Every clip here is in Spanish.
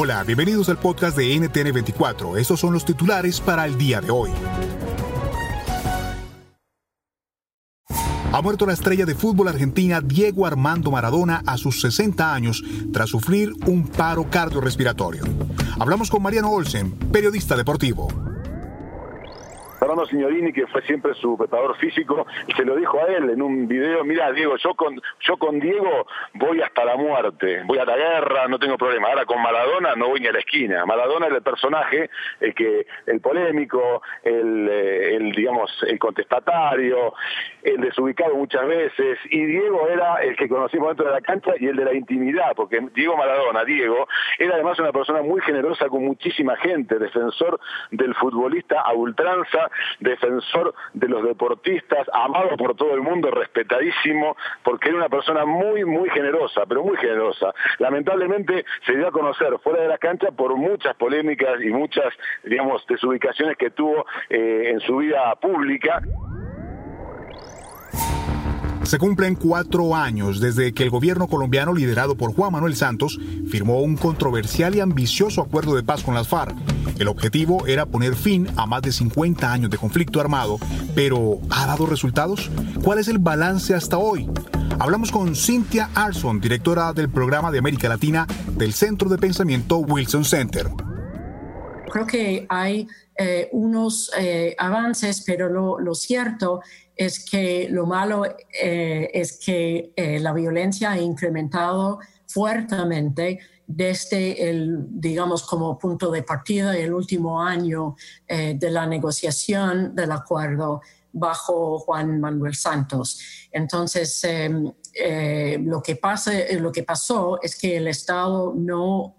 Hola, bienvenidos al podcast de NTN24. Estos son los titulares para el día de hoy. Ha muerto la estrella de fútbol argentina Diego Armando Maradona a sus 60 años tras sufrir un paro cardiorrespiratorio. Hablamos con Mariano Olsen, periodista deportivo. Fernando Signorini, que fue siempre su preparador físico, se lo dijo a él en un video, mira Diego, yo con, yo con Diego voy hasta la muerte, voy a la guerra, no tengo problema. Ahora con Maradona no voy ni a la esquina. Maradona era el personaje, el que, el polémico, el, eh, el digamos, el contestatario, el desubicado muchas veces, y Diego era el que conocimos dentro de la cancha y el de la intimidad, porque Diego Maradona, Diego, era además una persona muy generosa con muchísima gente, defensor del futbolista a ultranza, defensor de los deportistas, amado por todo el mundo, respetadísimo, porque era una persona muy, muy generosa, pero muy generosa. Lamentablemente se dio a conocer fuera de la cancha por muchas polémicas y muchas, digamos, desubicaciones que tuvo eh, en su vida pública. Se cumplen cuatro años desde que el gobierno colombiano liderado por Juan Manuel Santos firmó un controversial y ambicioso acuerdo de paz con las FARC. El objetivo era poner fin a más de 50 años de conflicto armado, pero ¿ha dado resultados? ¿Cuál es el balance hasta hoy? Hablamos con Cynthia Arson, directora del programa de América Latina del Centro de Pensamiento Wilson Center. Creo que hay eh, unos eh, avances, pero lo, cierto es que lo malo eh, es que la violencia ha incrementado fuertemente desde el, digamos, como punto de partida el último año de la negociación del acuerdo bajo Juan Manuel Santos. Entonces, em, lo, que pasa, lo que pasó es que el Estado no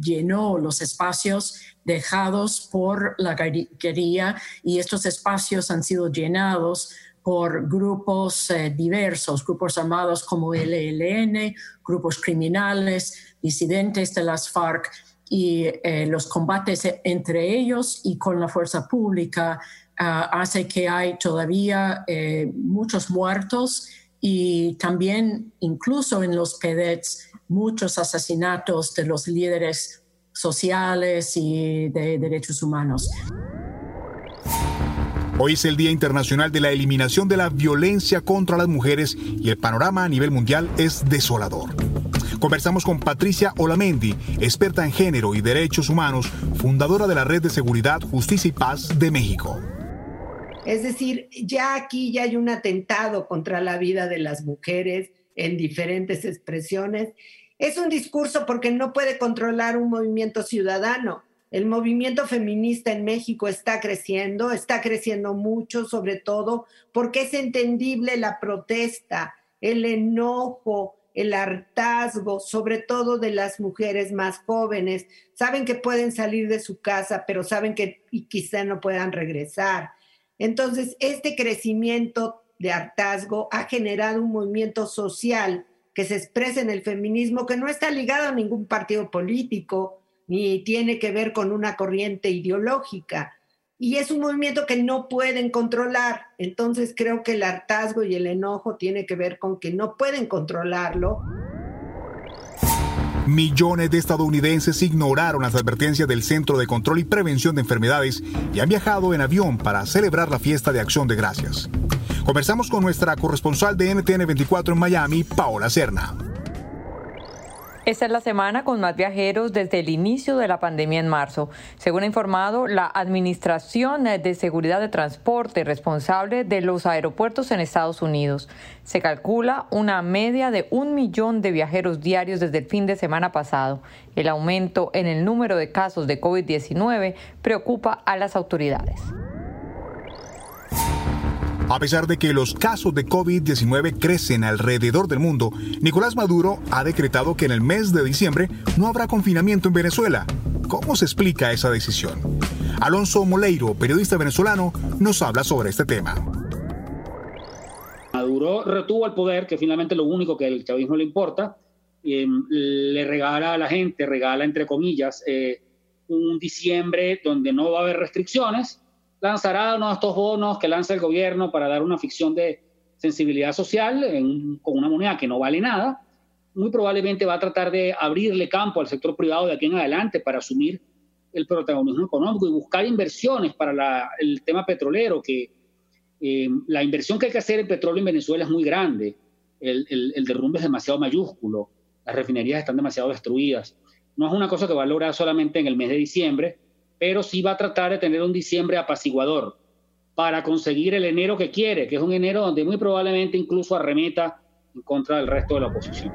llenó los espacios dejados por la guerrilla y estos espacios han sido llenados por grupos eh, diversos, grupos armados como el ELN, grupos criminales, disidentes de las FARC y eh, los combates entre ellos y con la fuerza pública uh, hace que hay todavía eh, muchos muertos y también incluso en los PEDETs muchos asesinatos de los líderes sociales y de derechos humanos. Hoy es el Día Internacional de la Eliminación de la Violencia contra las Mujeres y el panorama a nivel mundial es desolador. Conversamos con Patricia Olamendi, experta en género y derechos humanos, fundadora de la Red de Seguridad, Justicia y Paz de México. Es decir, ya aquí ya hay un atentado contra la vida de las mujeres en diferentes expresiones. Es un discurso porque no puede controlar un movimiento ciudadano el movimiento feminista en México está creciendo, está creciendo mucho, sobre todo porque es entendible la protesta, el enojo, el hartazgo, sobre todo de las mujeres más jóvenes. Saben que pueden salir de su casa, pero saben que quizá no puedan regresar. Entonces, este crecimiento de hartazgo ha generado un movimiento social que se expresa en el feminismo que no está ligado a ningún partido político, ni tiene que ver con una corriente ideológica. Y es un movimiento que no pueden controlar. Entonces creo que el hartazgo y el enojo tiene que ver con que no pueden controlarlo. Millones de estadounidenses ignoraron las advertencias del Centro de Control y Prevención de Enfermedades y han viajado en avión para celebrar la fiesta de Acción de Gracias. Conversamos con nuestra corresponsal de NTN 24 en Miami, Paola Cerna. Esta es la semana con más viajeros desde el inicio de la pandemia en marzo. Según ha informado la Administración de Seguridad de Transporte responsable de los aeropuertos en Estados Unidos, se calcula una media de un millón de viajeros diarios desde el fin de semana pasado. El aumento en el número de casos de COVID-19 preocupa a las autoridades. A pesar de que los casos de COVID-19 crecen alrededor del mundo, Nicolás Maduro ha decretado que en el mes de diciembre no habrá confinamiento en Venezuela. ¿Cómo se explica esa decisión? Alonso Moleiro, periodista venezolano, nos habla sobre este tema. Maduro retuvo el poder, que finalmente lo único que al chavismo le importa, eh, le regala a la gente, regala entre comillas, eh, un diciembre donde no va a haber restricciones lanzará uno de estos bonos que lanza el gobierno para dar una ficción de sensibilidad social con una moneda que no vale nada. Muy probablemente va a tratar de abrirle campo al sector privado de aquí en adelante para asumir el protagonismo económico y buscar inversiones para el tema petrolero, que eh, la inversión que hay que hacer en petróleo en Venezuela es muy grande, el, el derrumbe es demasiado mayúsculo, las refinerías están demasiado destruidas. No es una cosa que va a lograr solamente en el mes de diciembre, pero sí va a tratar de tener un diciembre apaciguador para conseguir el enero que quiere, que es un enero donde muy probablemente incluso arremeta en contra del resto de la oposición.